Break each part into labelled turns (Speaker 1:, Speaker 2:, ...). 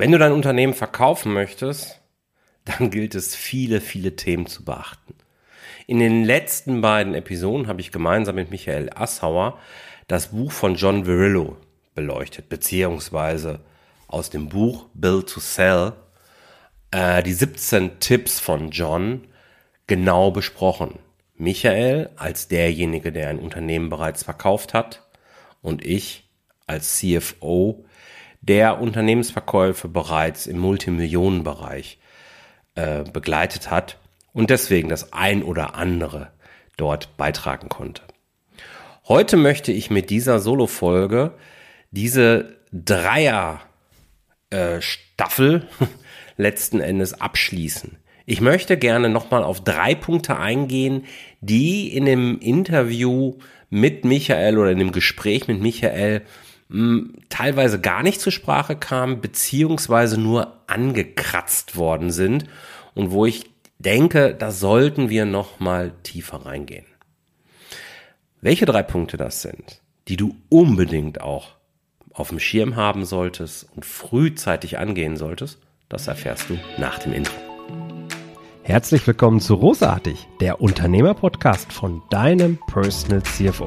Speaker 1: Wenn du dein Unternehmen verkaufen möchtest, dann gilt es, viele, viele Themen zu beachten. In den letzten beiden Episoden habe ich gemeinsam mit Michael Assauer das Buch von John Virillo beleuchtet, beziehungsweise aus dem Buch Build to Sell äh, die 17 Tipps von John genau besprochen. Michael als derjenige, der ein Unternehmen bereits verkauft hat und ich als CFO, der Unternehmensverkäufe bereits im Multimillionenbereich äh, begleitet hat und deswegen das ein oder andere dort beitragen konnte. Heute möchte ich mit dieser Solo-Folge diese Dreier äh, letzten Endes abschließen. Ich möchte gerne nochmal auf drei Punkte eingehen, die in dem Interview mit Michael oder in dem Gespräch mit Michael teilweise gar nicht zur Sprache kam, beziehungsweise nur angekratzt worden sind und wo ich denke, da sollten wir noch mal tiefer reingehen. Welche drei Punkte das sind, die du unbedingt auch auf dem Schirm haben solltest und frühzeitig angehen solltest, das erfährst du nach dem Intro.
Speaker 2: Herzlich willkommen zu Rosartig, der Unternehmer-Podcast von deinem Personal CFO.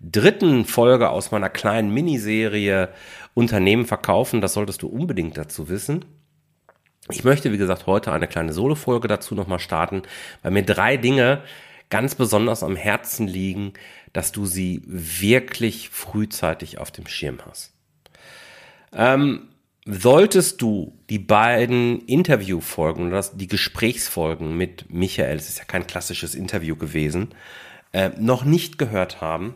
Speaker 1: dritten Folge aus meiner kleinen Miniserie Unternehmen verkaufen. Das solltest du unbedingt dazu wissen. Ich möchte, wie gesagt, heute eine kleine Solo-Folge dazu nochmal starten, weil mir drei Dinge ganz besonders am Herzen liegen, dass du sie wirklich frühzeitig auf dem Schirm hast. Ähm, solltest du die beiden Interviewfolgen oder die Gesprächsfolgen mit Michael, es ist ja kein klassisches Interview gewesen, äh, noch nicht gehört haben,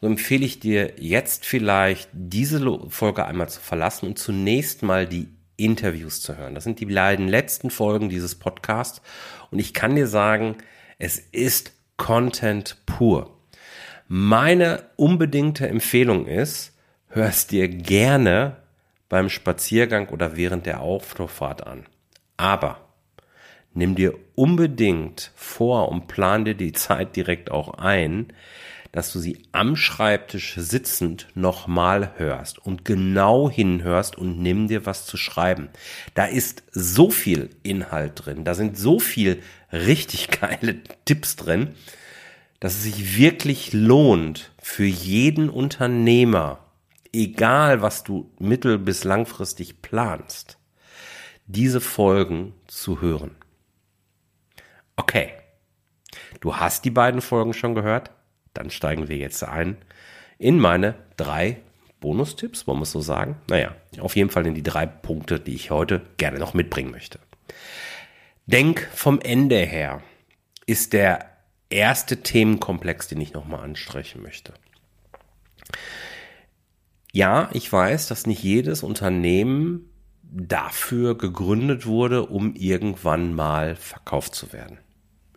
Speaker 1: so empfehle ich dir jetzt vielleicht diese Folge einmal zu verlassen und zunächst mal die Interviews zu hören. Das sind die beiden letzten Folgen dieses Podcasts und ich kann dir sagen, es ist Content pur. Meine unbedingte Empfehlung ist, hör es dir gerne beim Spaziergang oder während der Autofahrt an. Aber nimm dir unbedingt vor und plan dir die Zeit direkt auch ein, dass du sie am Schreibtisch sitzend nochmal hörst und genau hinhörst und nimm dir was zu schreiben. Da ist so viel Inhalt drin, da sind so viel richtig geile Tipps drin, dass es sich wirklich lohnt für jeden Unternehmer, egal was du mittel- bis langfristig planst, diese Folgen zu hören. Okay, du hast die beiden Folgen schon gehört? Dann steigen wir jetzt ein in meine drei Bonustipps, wollen wir es so sagen? Naja, auf jeden Fall in die drei Punkte, die ich heute gerne noch mitbringen möchte. Denk vom Ende her ist der erste Themenkomplex, den ich nochmal anstreichen möchte. Ja, ich weiß, dass nicht jedes Unternehmen dafür gegründet wurde, um irgendwann mal verkauft zu werden.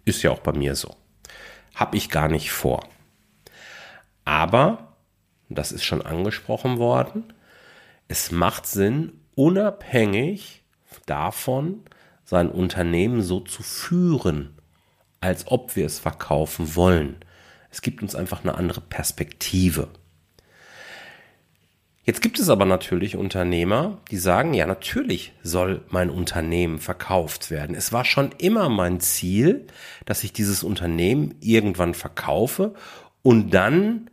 Speaker 1: Ist ja auch bei mir so. Hab ich gar nicht vor. Aber, das ist schon angesprochen worden, es macht Sinn, unabhängig davon, sein Unternehmen so zu führen, als ob wir es verkaufen wollen. Es gibt uns einfach eine andere Perspektive. Jetzt gibt es aber natürlich Unternehmer, die sagen, ja, natürlich soll mein Unternehmen verkauft werden. Es war schon immer mein Ziel, dass ich dieses Unternehmen irgendwann verkaufe und dann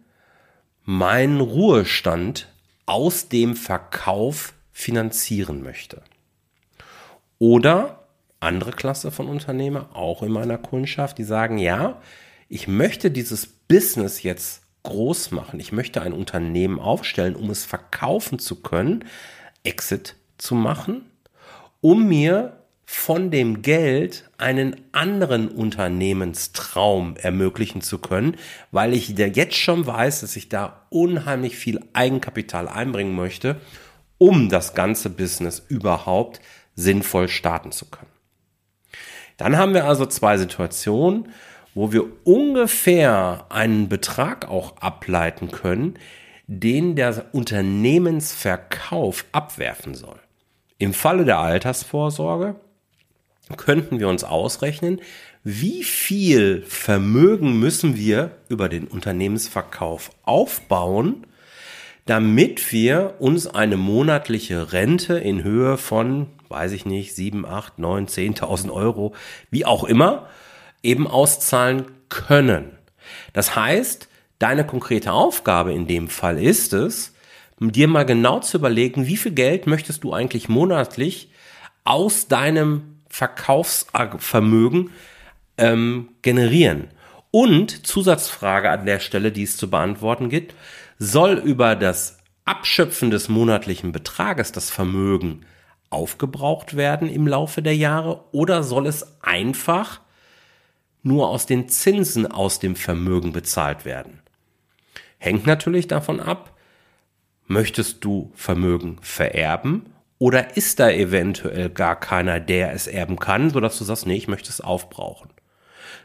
Speaker 1: meinen Ruhestand aus dem Verkauf finanzieren möchte. Oder andere Klasse von Unternehmer, auch in meiner Kundschaft, die sagen, ja, ich möchte dieses Business jetzt groß machen. Ich möchte ein Unternehmen aufstellen, um es verkaufen zu können, Exit zu machen, um mir von dem Geld einen anderen Unternehmenstraum ermöglichen zu können, weil ich jetzt schon weiß, dass ich da unheimlich viel Eigenkapital einbringen möchte, um das ganze Business überhaupt sinnvoll starten zu können. Dann haben wir also zwei Situationen, wo wir ungefähr einen Betrag auch ableiten können, den der Unternehmensverkauf abwerfen soll. Im Falle der Altersvorsorge könnten wir uns ausrechnen, wie viel Vermögen müssen wir über den Unternehmensverkauf aufbauen, damit wir uns eine monatliche Rente in Höhe von, weiß ich nicht, 7, 8, 9, 10.000 Euro, wie auch immer, eben auszahlen können. Das heißt, deine konkrete Aufgabe in dem Fall ist es, dir mal genau zu überlegen, wie viel Geld möchtest du eigentlich monatlich aus deinem Verkaufsvermögen ähm, generieren. Und Zusatzfrage an der Stelle, die es zu beantworten gibt, soll über das Abschöpfen des monatlichen Betrages das Vermögen aufgebraucht werden im Laufe der Jahre oder soll es einfach nur aus den Zinsen aus dem Vermögen bezahlt werden? Hängt natürlich davon ab, möchtest du Vermögen vererben oder ist da eventuell gar keiner, der es erben kann, sodass du sagst, nee, ich möchte es aufbrauchen.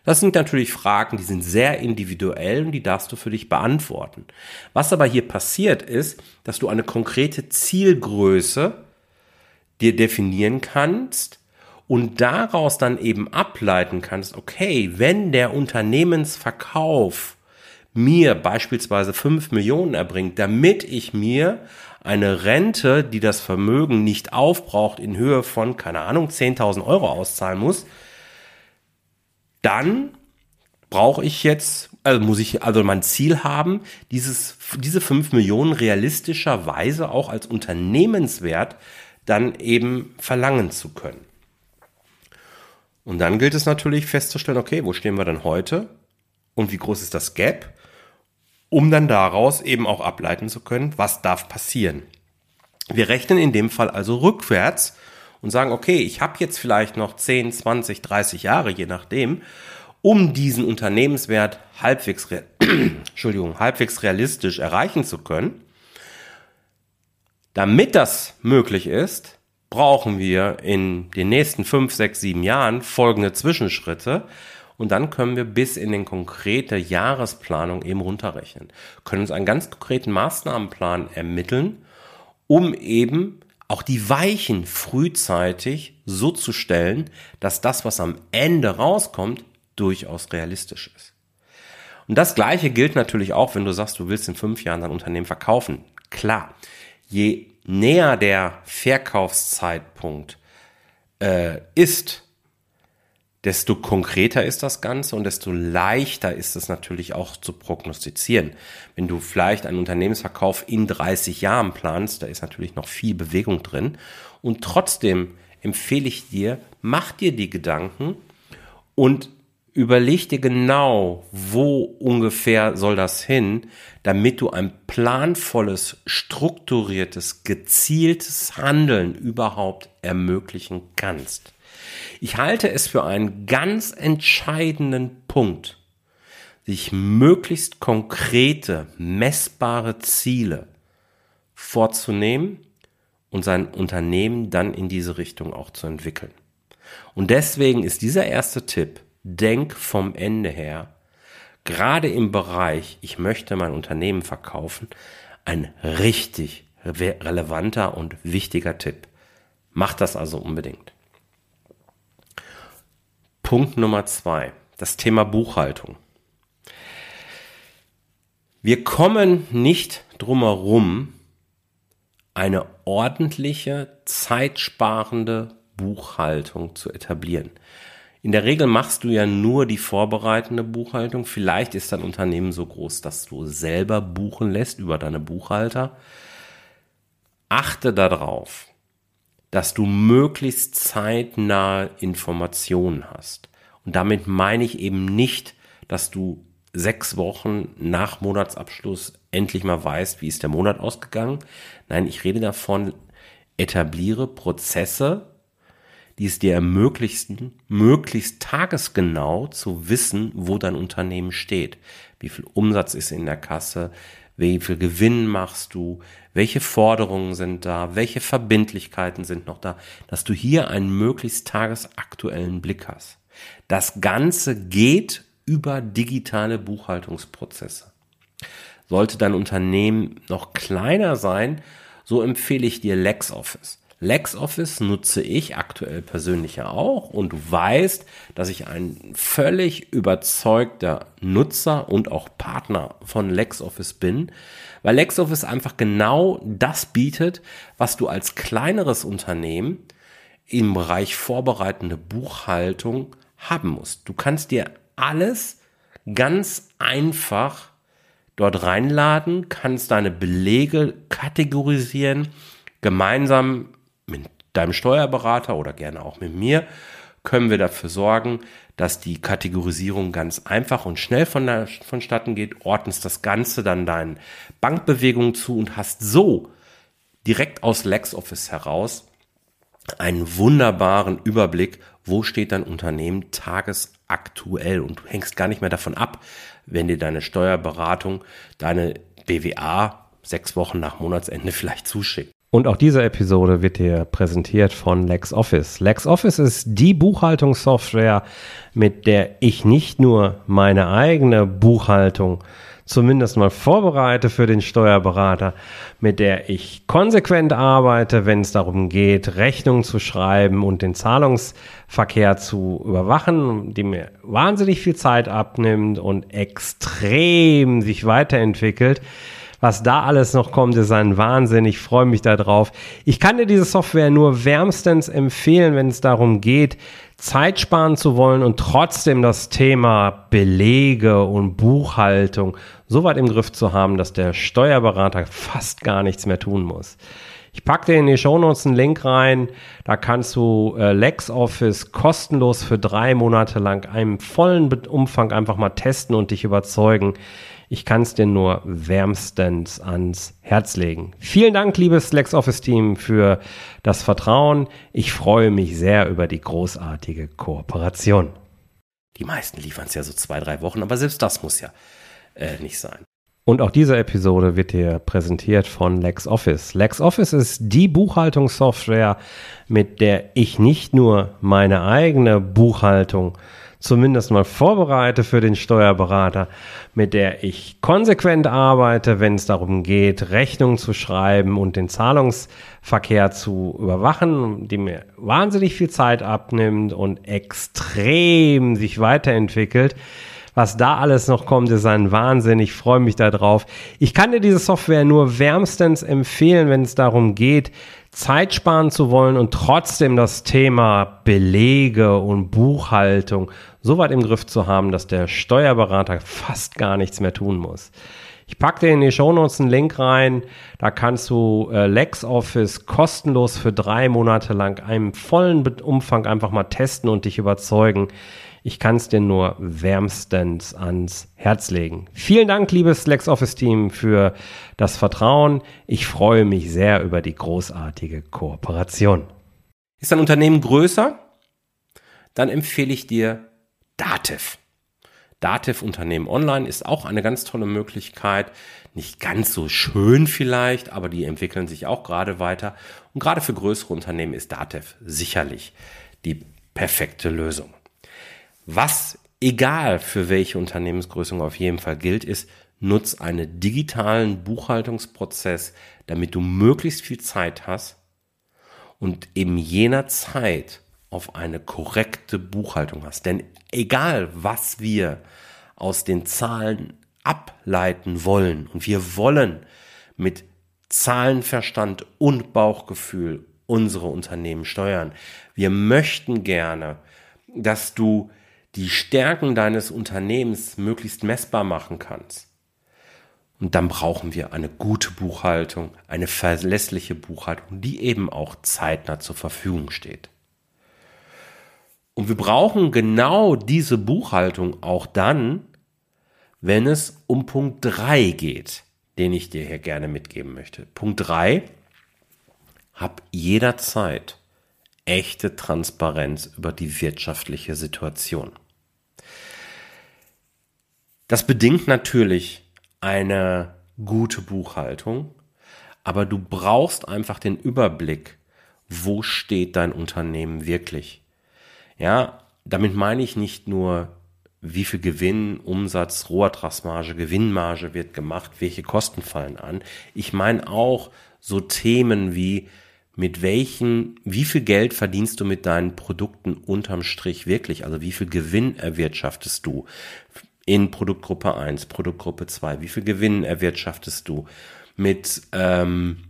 Speaker 1: Das sind natürlich Fragen, die sind sehr individuell und die darfst du für dich beantworten. Was aber hier passiert ist, dass du eine konkrete Zielgröße dir definieren kannst und daraus dann eben ableiten kannst, okay, wenn der Unternehmensverkauf mir beispielsweise 5 Millionen erbringt, damit ich mir eine Rente, die das Vermögen nicht aufbraucht, in Höhe von, keine Ahnung, 10.000 Euro auszahlen muss, dann brauche ich jetzt, also muss ich also mein Ziel haben, dieses, diese 5 Millionen realistischerweise auch als Unternehmenswert dann eben verlangen zu können. Und dann gilt es natürlich festzustellen, okay, wo stehen wir denn heute und wie groß ist das Gap, um dann daraus eben auch ableiten zu können, was darf passieren. Wir rechnen in dem Fall also rückwärts und sagen, okay, ich habe jetzt vielleicht noch 10, 20, 30 Jahre, je nachdem, um diesen Unternehmenswert halbwegs, Entschuldigung, halbwegs realistisch erreichen zu können. Damit das möglich ist, brauchen wir in den nächsten 5, 6, 7 Jahren folgende Zwischenschritte. Und dann können wir bis in den konkrete Jahresplanung eben runterrechnen. Können uns einen ganz konkreten Maßnahmenplan ermitteln, um eben auch die Weichen frühzeitig so zu stellen, dass das, was am Ende rauskommt, durchaus realistisch ist. Und das Gleiche gilt natürlich auch, wenn du sagst, du willst in fünf Jahren dein Unternehmen verkaufen. Klar, je näher der Verkaufszeitpunkt äh, ist, desto konkreter ist das Ganze und desto leichter ist es natürlich auch zu prognostizieren. Wenn du vielleicht einen Unternehmensverkauf in 30 Jahren planst, da ist natürlich noch viel Bewegung drin. Und trotzdem empfehle ich dir, mach dir die Gedanken und überleg dir genau, wo ungefähr soll das hin, damit du ein planvolles, strukturiertes, gezieltes Handeln überhaupt ermöglichen kannst. Ich halte es für einen ganz entscheidenden Punkt, sich möglichst konkrete, messbare Ziele vorzunehmen und sein Unternehmen dann in diese Richtung auch zu entwickeln. Und deswegen ist dieser erste Tipp, denk vom Ende her, gerade im Bereich, ich möchte mein Unternehmen verkaufen, ein richtig relevanter und wichtiger Tipp. Mach das also unbedingt. Punkt Nummer zwei, das Thema Buchhaltung. Wir kommen nicht drumherum, eine ordentliche, zeitsparende Buchhaltung zu etablieren. In der Regel machst du ja nur die vorbereitende Buchhaltung. Vielleicht ist dein Unternehmen so groß, dass du selber buchen lässt über deine Buchhalter. Achte darauf, dass du möglichst zeitnah Informationen hast. Und damit meine ich eben nicht, dass du sechs Wochen nach Monatsabschluss endlich mal weißt, wie ist der Monat ausgegangen. Nein, ich rede davon, etabliere Prozesse, die es dir ermöglichten, möglichst tagesgenau zu wissen, wo dein Unternehmen steht. Wie viel Umsatz ist in der Kasse? Wie viel Gewinn machst du, welche Forderungen sind da, welche Verbindlichkeiten sind noch da, dass du hier einen möglichst tagesaktuellen Blick hast. Das Ganze geht über digitale Buchhaltungsprozesse. Sollte dein Unternehmen noch kleiner sein, so empfehle ich dir LexOffice. LexOffice nutze ich aktuell persönlich ja auch und du weißt, dass ich ein völlig überzeugter Nutzer und auch Partner von LexOffice bin, weil LexOffice einfach genau das bietet, was du als kleineres Unternehmen im Bereich vorbereitende Buchhaltung haben musst. Du kannst dir alles ganz einfach dort reinladen, kannst deine Belege kategorisieren, gemeinsam deinem Steuerberater oder gerne auch mit mir können wir dafür sorgen, dass die Kategorisierung ganz einfach und schnell von der, vonstatten geht, ordnest das Ganze dann deinen Bankbewegungen zu und hast so direkt aus LexOffice heraus einen wunderbaren Überblick, wo steht dein Unternehmen tagesaktuell und du hängst gar nicht mehr davon ab, wenn dir deine Steuerberatung deine BWA sechs Wochen nach Monatsende vielleicht zuschickt.
Speaker 2: Und auch diese Episode wird dir präsentiert von LexOffice. LexOffice ist die Buchhaltungssoftware, mit der ich nicht nur meine eigene Buchhaltung zumindest mal vorbereite für den Steuerberater, mit der ich konsequent arbeite, wenn es darum geht, Rechnungen zu schreiben und den Zahlungsverkehr zu überwachen, die mir wahnsinnig viel Zeit abnimmt und extrem sich weiterentwickelt. Was da alles noch kommt, ist ein Wahnsinn. Ich freue mich darauf. Ich kann dir diese Software nur wärmstens empfehlen, wenn es darum geht, Zeit sparen zu wollen und trotzdem das Thema Belege und Buchhaltung so weit im Griff zu haben, dass der Steuerberater fast gar nichts mehr tun muss. Ich packe dir in die Shownotes einen Link rein. Da kannst du äh, LexOffice kostenlos für drei Monate lang einen vollen Umfang einfach mal testen und dich überzeugen. Ich kann es dir nur wärmstens ans Herz legen. Vielen Dank, liebes LexOffice-Team, für das Vertrauen. Ich freue mich sehr über die großartige Kooperation.
Speaker 1: Die meisten liefern es ja so zwei, drei Wochen, aber selbst das muss ja äh, nicht sein.
Speaker 2: Und auch diese Episode wird dir präsentiert von LexOffice. LexOffice ist die Buchhaltungssoftware, mit der ich nicht nur meine eigene Buchhaltung zumindest mal vorbereite für den Steuerberater, mit der ich konsequent arbeite, wenn es darum geht, Rechnungen zu schreiben und den Zahlungsverkehr zu überwachen, die mir wahnsinnig viel Zeit abnimmt und extrem sich weiterentwickelt. Was da alles noch kommt, ist ein Wahnsinn. Ich freue mich darauf. Ich kann dir diese Software nur wärmstens empfehlen, wenn es darum geht, Zeit sparen zu wollen und trotzdem das Thema Belege und Buchhaltung so weit im Griff zu haben, dass der Steuerberater fast gar nichts mehr tun muss. Ich packe dir in die Shownotes einen Link rein. Da kannst du äh, LexOffice kostenlos für drei Monate lang einen vollen Umfang einfach mal testen und dich überzeugen. Ich kann es dir nur wärmstens ans Herz legen. Vielen Dank, liebes LexOffice-Team, für das Vertrauen. Ich freue mich sehr über die großartige Kooperation.
Speaker 1: Ist dein Unternehmen größer? Dann empfehle ich dir Dativ. Dativ Unternehmen Online ist auch eine ganz tolle Möglichkeit. Nicht ganz so schön vielleicht, aber die entwickeln sich auch gerade weiter. Und gerade für größere Unternehmen ist Dativ sicherlich die perfekte Lösung. Was egal für welche Unternehmensgrößung auf jeden Fall gilt, ist, nutz einen digitalen Buchhaltungsprozess, damit du möglichst viel Zeit hast und in jener Zeit auf eine korrekte Buchhaltung hast. Denn egal, was wir aus den Zahlen ableiten wollen, und wir wollen mit Zahlenverstand und Bauchgefühl unsere Unternehmen steuern. Wir möchten gerne, dass du die Stärken deines Unternehmens möglichst messbar machen kannst. Und dann brauchen wir eine gute Buchhaltung, eine verlässliche Buchhaltung, die eben auch zeitnah zur Verfügung steht. Und wir brauchen genau diese Buchhaltung auch dann, wenn es um Punkt 3 geht, den ich dir hier gerne mitgeben möchte. Punkt 3, hab jederzeit echte Transparenz über die wirtschaftliche Situation. Das bedingt natürlich eine gute Buchhaltung, aber du brauchst einfach den Überblick, wo steht dein Unternehmen wirklich. Ja, damit meine ich nicht nur, wie viel Gewinn, Umsatz, Rohertragsmarge, Gewinnmarge wird gemacht, welche Kosten fallen an. Ich meine auch so Themen wie, mit welchen, wie viel Geld verdienst du mit deinen Produkten unterm Strich wirklich? Also wie viel Gewinn erwirtschaftest du in Produktgruppe 1, Produktgruppe 2? Wie viel Gewinn erwirtschaftest du mit, ähm,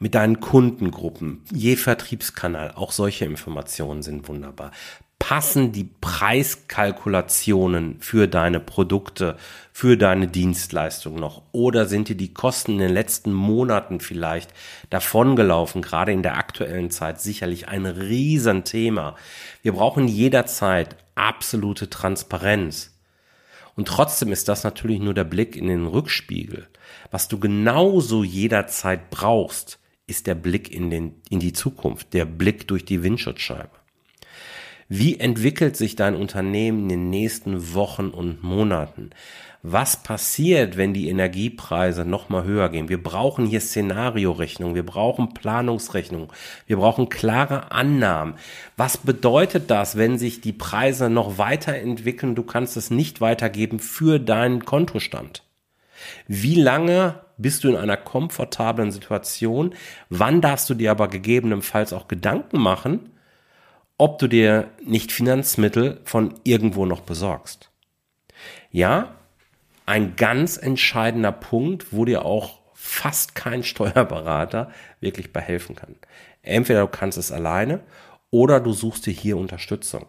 Speaker 1: mit deinen Kundengruppen, je Vertriebskanal, auch solche Informationen sind wunderbar. Passen die Preiskalkulationen für deine Produkte, für deine Dienstleistung noch? Oder sind dir die Kosten in den letzten Monaten vielleicht davongelaufen? Gerade in der aktuellen Zeit sicherlich ein Riesenthema. Wir brauchen jederzeit absolute Transparenz. Und trotzdem ist das natürlich nur der Blick in den Rückspiegel. Was du genauso jederzeit brauchst, ist der Blick in, den, in die Zukunft, der Blick durch die Windschutzscheibe. Wie entwickelt sich dein Unternehmen in den nächsten Wochen und Monaten? Was passiert, wenn die Energiepreise nochmal höher gehen? Wir brauchen hier Szenariorechnung, wir brauchen Planungsrechnung, wir brauchen klare Annahmen. Was bedeutet das, wenn sich die Preise noch weiterentwickeln? Du kannst es nicht weitergeben für deinen Kontostand. Wie lange bist du in einer komfortablen Situation? Wann darfst du dir aber gegebenenfalls auch Gedanken machen, ob du dir nicht Finanzmittel von irgendwo noch besorgst? Ja, ein ganz entscheidender Punkt, wo dir auch fast kein Steuerberater wirklich bei helfen kann. Entweder du kannst es alleine oder du suchst dir hier Unterstützung.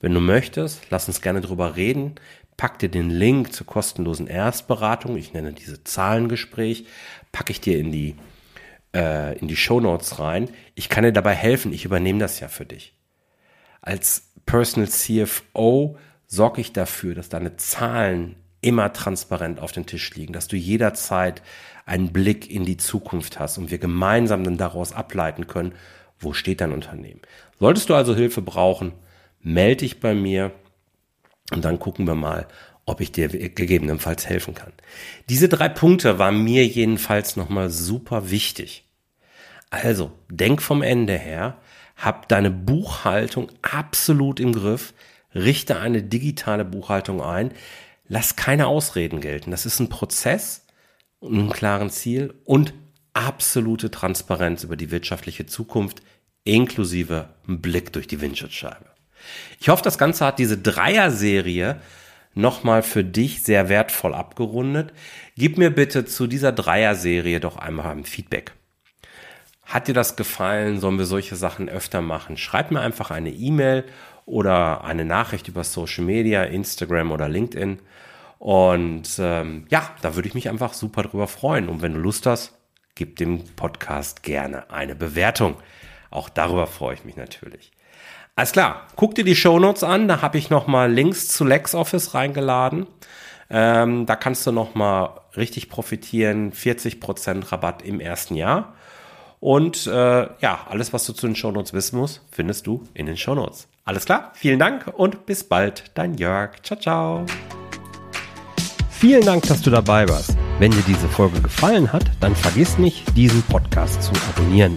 Speaker 1: Wenn du möchtest, lass uns gerne drüber reden pack dir den Link zur kostenlosen Erstberatung, ich nenne diese Zahlengespräch, packe ich dir in die, äh, in die Show Notes rein. Ich kann dir dabei helfen, ich übernehme das ja für dich. Als Personal CFO sorge ich dafür, dass deine Zahlen immer transparent auf dem Tisch liegen, dass du jederzeit einen Blick in die Zukunft hast und wir gemeinsam dann daraus ableiten können, wo steht dein Unternehmen. Solltest du also Hilfe brauchen, melde dich bei mir. Und dann gucken wir mal, ob ich dir gegebenenfalls helfen kann. Diese drei Punkte waren mir jedenfalls nochmal super wichtig. Also, denk vom Ende her, hab deine Buchhaltung absolut im Griff, richte eine digitale Buchhaltung ein, lass keine Ausreden gelten. Das ist ein Prozess einen klaren Ziel und absolute Transparenz über die wirtschaftliche Zukunft inklusive Blick durch die Windschutzscheibe. Ich hoffe, das Ganze hat diese Dreier-Serie nochmal für dich sehr wertvoll abgerundet. Gib mir bitte zu dieser Dreier-Serie doch einmal ein Feedback. Hat dir das gefallen? Sollen wir solche Sachen öfter machen? Schreib mir einfach eine E-Mail oder eine Nachricht über Social Media, Instagram oder LinkedIn. Und ähm, ja, da würde ich mich einfach super drüber freuen. Und wenn du Lust hast, gib dem Podcast gerne eine Bewertung. Auch darüber freue ich mich natürlich. Alles klar, guck dir die Shownotes an, da habe ich nochmal Links zu LexOffice reingeladen. Ähm, da kannst du nochmal richtig profitieren, 40% Rabatt im ersten Jahr. Und äh, ja, alles, was du zu den Shownotes wissen musst, findest du in den Shownotes. Alles klar, vielen Dank und bis bald, dein Jörg. Ciao, ciao.
Speaker 2: Vielen Dank, dass du dabei warst. Wenn dir diese Folge gefallen hat, dann vergiss nicht, diesen Podcast zu abonnieren.